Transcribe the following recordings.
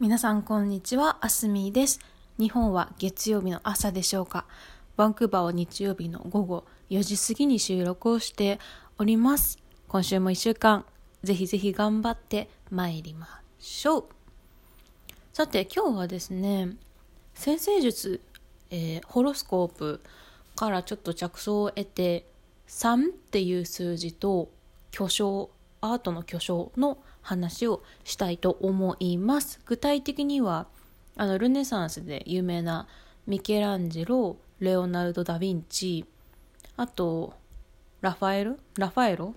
皆さんこんにちは、あすみです。日本は月曜日の朝でしょうか。バンクーバーは日曜日の午後4時過ぎに収録をしております。今週も1週間、ぜひぜひ頑張って参りましょう。さて、今日はですね、先生術、えーホロスコープからちょっと着想を得て、3っていう数字と巨匠、アートの巨匠の話をしたいと思います。具体的には、あの、ルネサンスで有名なミケランジェロ、レオナルド・ダ・ヴィンチ、あと、ラファエル？ラファエロ？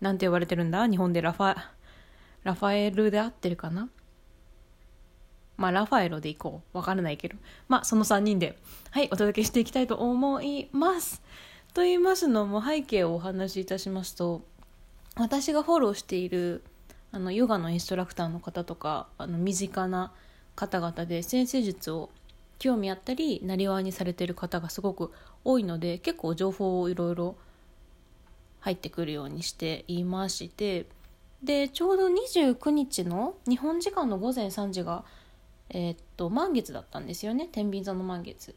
なんて呼ばれてるんだ？日本でラファ、ラファエルで合ってるかな？まあ、ラファエロでいこう。わからないけど。まあ、その3人で、はい、お届けしていきたいと思います。と言いますのも、背景をお話しいたしますと、私がフォローしている、あの、ヨガのインストラクターの方とか、あの、身近な方々で、先生術を興味あったり、なりわいにされてる方がすごく多いので、結構情報をいろいろ入ってくるようにしていまして、で、ちょうど29日の日本時間の午前3時が、えーっと満月だったんですよね。天秤座の満月。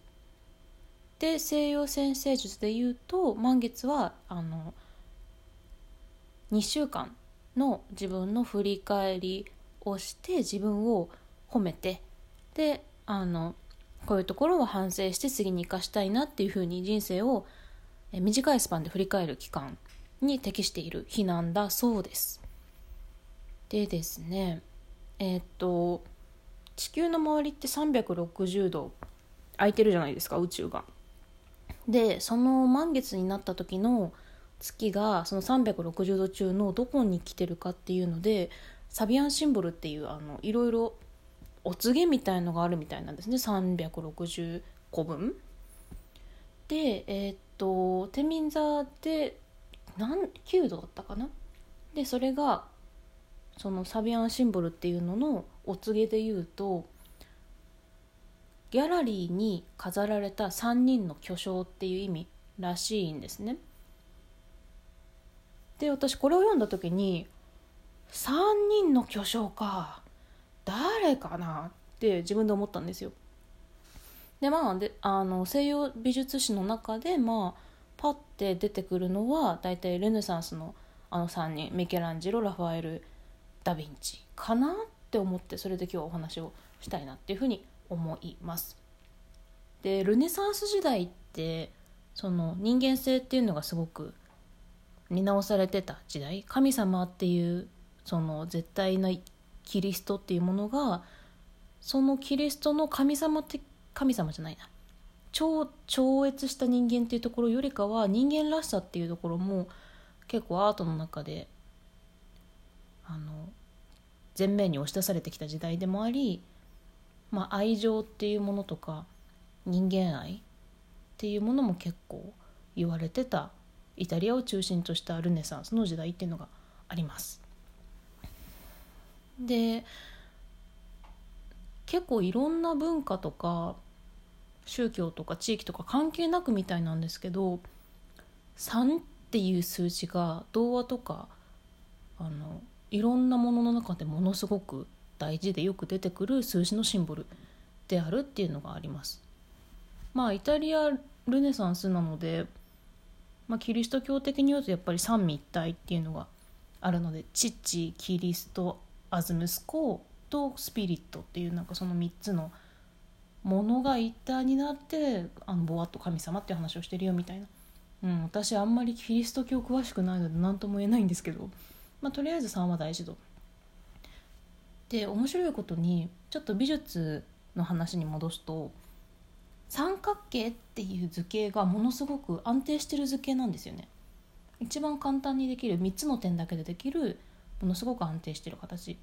で西洋先生術で言うと満月はあの2週間の自分の振り返りをして自分を褒めてであのこういうところを反省して次に生かしたいなっていうふうに人生を短いスパンで振り返る期間に適している日なんだそうです。でですねえーっと地球の周りって360度空いてるじゃないですか宇宙が。でその満月になった時の月がその360度中のどこに来てるかっていうのでサビアンシンボルっていうあのいろいろお告げみたいのがあるみたいなんですね360個分。でえーっと天秤座で何9度だったかな？でそれがそのサビアンシンボルっていうののお告げで言うとギャラリーに飾られた3人の巨匠っていう意味らしいんですね。で私これを読んだ時に3人の巨匠か誰かなって自分で思ったんですよ。でまあであの西洋美術史の中でまあパッて出てくるのは大体ルネサンスのあの3人ミケランジロラファエルダ・ヴィンチかなって思ってそれで今日はお話をしたいなっていうふうに思います。でルネサンス時代ってその人間性っていうのがすごく見直されてた時代？神様っていうその絶対なキリストっていうものがそのキリストの神様って神様じゃないな。超超越した人間っていうところよりかは人間らしさっていうところも結構アートの中であの前面に押し出されてきた時代でもあり、まあ、愛情っていうものとか人間愛っていうものも結構言われてたイタリアを中心としたルネサンスの時代っていうのがあります。で結構いろんな文化とか宗教とか地域とか関係なくみたいなんですけど3っていう数字が童話とかあのいろんなものの中でものすごく大事でよく出てくる数字のシンボルであるっていうのがあります。まあイタリアルネサンスなので、まあ、キリスト教的に言うとやっぱり三位一体っていうのがあるので父キリストアズ息子とスピリットっていうなんかその3つのものが一体になってあのボワッと神様っていう話をしてるよみたいな、うん、私あんまりキリスト教詳しくないので何とも言えないんですけど、まあ、とりあえず3は大事と。で面白いことにちょっと美術の話に戻すと三角形っていう図形がものすごく安定してる図形なんですよね。一番簡単にできる3つの点だけでできるものすごく安定してる形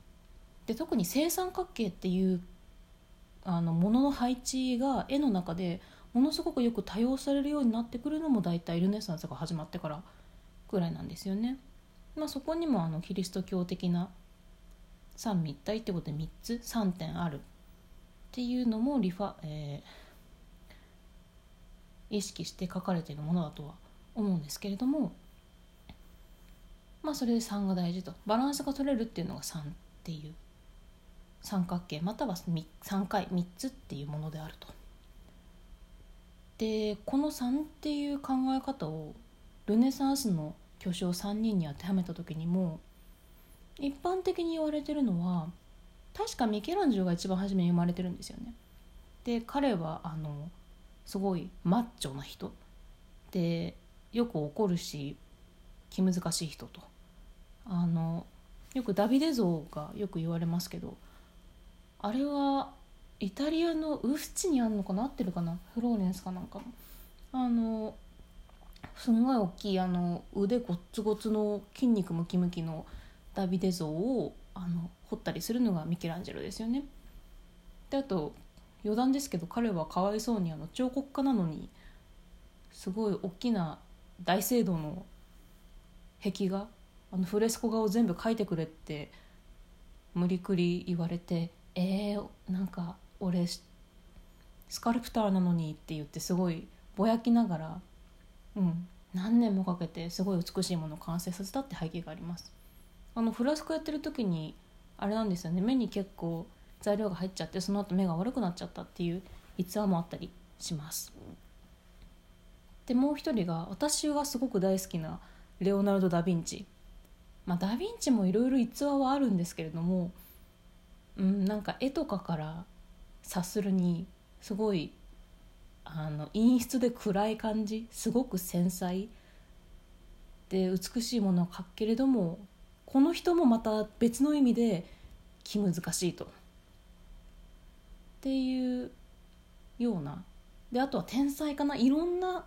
で特に正三角形っていうあのものの配置が絵の中でものすごくよく多用されるようになってくるのも大体ルネサンスが始まってからぐらいなんですよね。まあ、そこにもあのキリスト教的な三位一体ってことで3つ3点あるっていうのもリファ、えー意識して書かれているものだとは思うんですけれどもまあそれで3が大事とバランスが取れるっていうのが3っていう三角形または3回3つっていうものであると。でこの3っていう考え方をルネサンスの巨匠3人に当てはめた時にも一般的に言われてるのは確かミケランジェロが一番初めに生まれてるんですよね。で彼はあのすごいマッチョな人でよく怒るし気難しい人と。あのよくダビデ像がよく言われますけどあれはイタリアのウフチにあるのかな合ってるかな？フローレンスかなんかの。あのすんごい大きいあの腕ごっつごつの筋肉ムキムキのダビデ像をあの彫ったりするのがミケランジェロですよね。であと余談ですけど彼はかわいそうにあの彫刻家なのにすごい大きな大聖堂の壁画あのフレスコ画を全部描いてくれって無理くり言われてえー、なんか俺スカルプターなのにって言ってすごいぼやきながら、うん、何年もかけてすごい美しいものを完成させたって背景があります。あのフラスコやってる時にあれなんですよね。目に結構材料が入っちゃってその後目が悪くなっちゃったっていう逸話もあったりします。でもう一人が私がすごく大好きなレオナルド・ダ・ヴィンチ。まあダ・ヴィンチもいろいろ逸話はあるんですけれどもうんなんか絵とかから察するにすごいあの陰湿で暗い感じすごく繊細。で美しいものを描くけれどもこの人もまた別の意味で気難しいと。っていうような。であとは天才かな。いろんな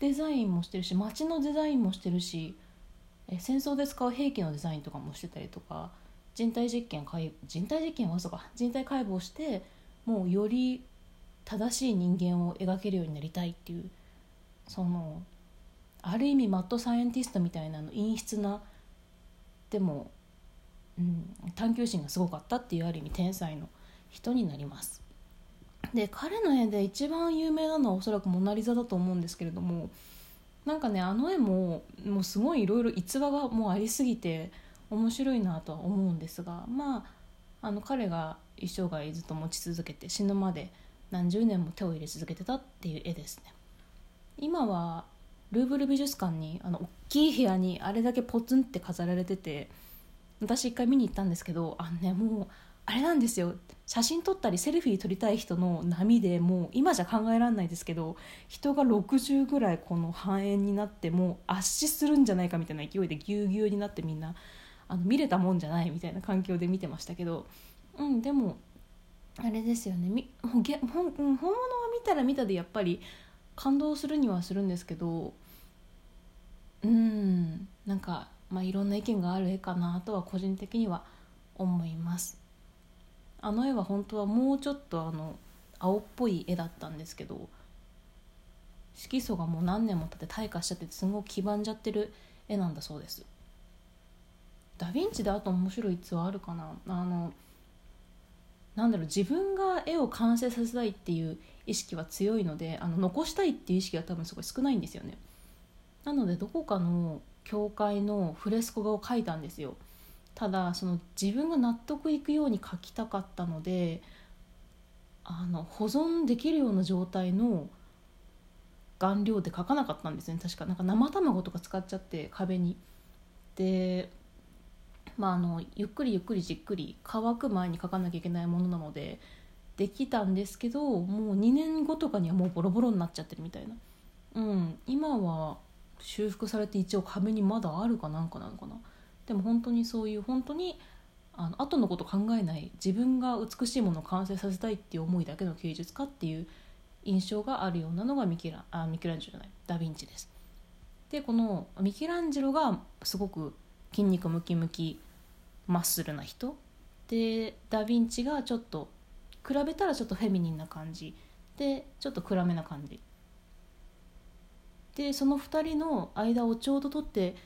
デザインもしてるし街のデザインもしてるしえ戦争で使う兵器のデザインとかもしてたりとか人体実験人体実験はそうか。人体解剖してもうより正しい人間を描けるようになりたいっていうそのある意味マッドサイエンティストみたいなの陰湿なでも、うん、探求心がすごかったっていうある意味天才の人になります。で彼の絵で一番有名なのはおそらく「モナ・リザ」だと思うんですけれどもなんかねあの絵ももうすごいいろいろ逸話がもうありすぎて面白いなとは思うんですがまああの彼が一生涯ずっと持ち続けて死ぬまで何十年も手を入れ続けてたっていう絵ですね今はルーブル美術館にあの大きい部屋にあれだけポツンって飾られてて私一回見に行ったんですけどあのねもうあれなんですよ写真撮ったりセルフィー撮りたい人の波でもう今じゃ考えられないですけど人が60ぐらいこの半円になってもう圧死するんじゃないかみたいな勢いでぎゅうぎゅうになってみんなあの見れたもんじゃないみたいな環境で見てましたけど、うん、でもあれですよねみほげ本物は見たら見たでやっぱり感動するにはするんですけどうんなんか、まあ、いろんな意見がある絵かなとは個人的には思います。あの絵は本当はもうちょっとあの青っぽい絵だったんですけど色素がもう何年も経って退化しちゃってすごく黄ばんじゃってる絵なんだそうです。ダ・ヴィンチであと面白い逸話あるかな？あのなんだろう自分が絵を完成させたいっていう意識は強いのであの残したいっていう意識が多分すごい少ないんですよね。なのでどこかの教会のフレスコ画を描いたんですよ。ただその自分が納得いくように描きたかったのであの保存できるような状態の顔料で描かなかったんですね確か。なんか生卵とか使っちゃって壁に。でまあ、あのゆっくりゆっくりじっくり乾く前に書かなきゃいけないものなのでできたんですけどもう2年後とかにはもうボロボロになっちゃってるみたいな、うん、今は修復されて一応壁にまだあるかなんかなのかな。でも本当にそういう本当にあの後のこと考えない自分が美しいものを完成させたいっていう思いだけの芸術家っていう印象があるようなのがミケラあミケランジェロじゃないダ・ヴィンチです。でこのミケランジェロがすごく筋肉ムキムキマッスルな人でダ・ヴィンチがちょっと比べたらちょっとフェミニンな感じでちょっと暗めな感じでその2人の間をちょうど取って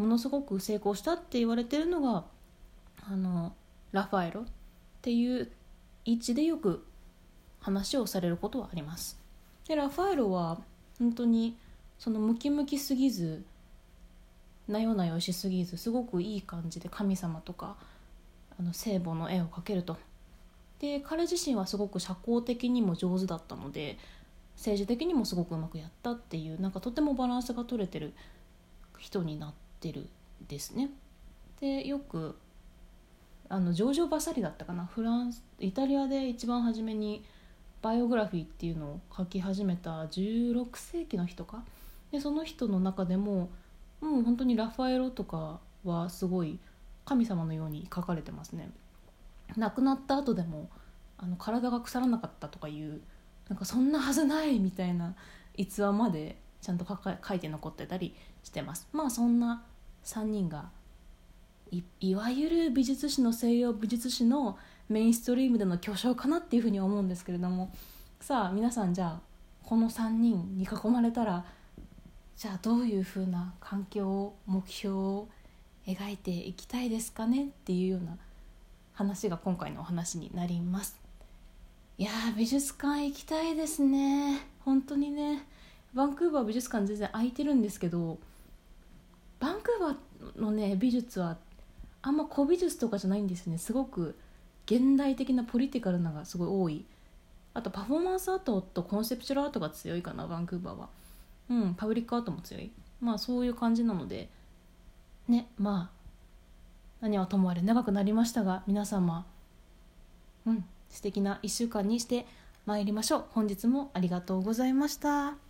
ものすごく成功したって言われてるのがあのラファエロっていう位置でよく話をされることはあります。でラファエロは本当にそのムキムキすぎずなよなよしすぎずすごくいい感じで神様とかあの聖母の絵を描けると。で彼自身はすごく社交的にも上手だったので政治的にもすごくうまくやったっていうなんかとてもバランスが取れてる人になってるですね。でよくあのジョージョ・バサリだったかな。フランスイタリアで一番初めにバイオグラフィーっていうのを書き始めた16世紀の人か。でその人の中でももう本当にラファエロとかはすごい神様のように書かれてますね。亡くなった後でもあの体が腐らなかったとかいうなんかそんなはずないみたいな逸話までちゃんと書いて残ってたりしてます。まあそんな3人がいわゆる美術史の西洋美術史のメインストリームでの巨匠かなっていうふうに思うんですけれども。さあ皆さんじゃあこの3人に囲まれたらじゃあどういうふうな環境を目標を描いていきたいですかねっていうような話が今回のお話になります。いや美術館行きたいですね。本当にね。バンクーバー美術館全然空いてるんですけどバンクーバーのね美術はあんま古美術とかじゃないんですね。すごく現代的なポリティカルなのがすごい多い。あとパフォーマンスアートとコンセプチュアルアートが強いかなバンクーバーは。うんパブリックアートも強い。まあそういう感じなので。ねまあ何はともあれ長くなりましたが皆様うん素敵な1週間にしてまいりましょう。本日もありがとうございました。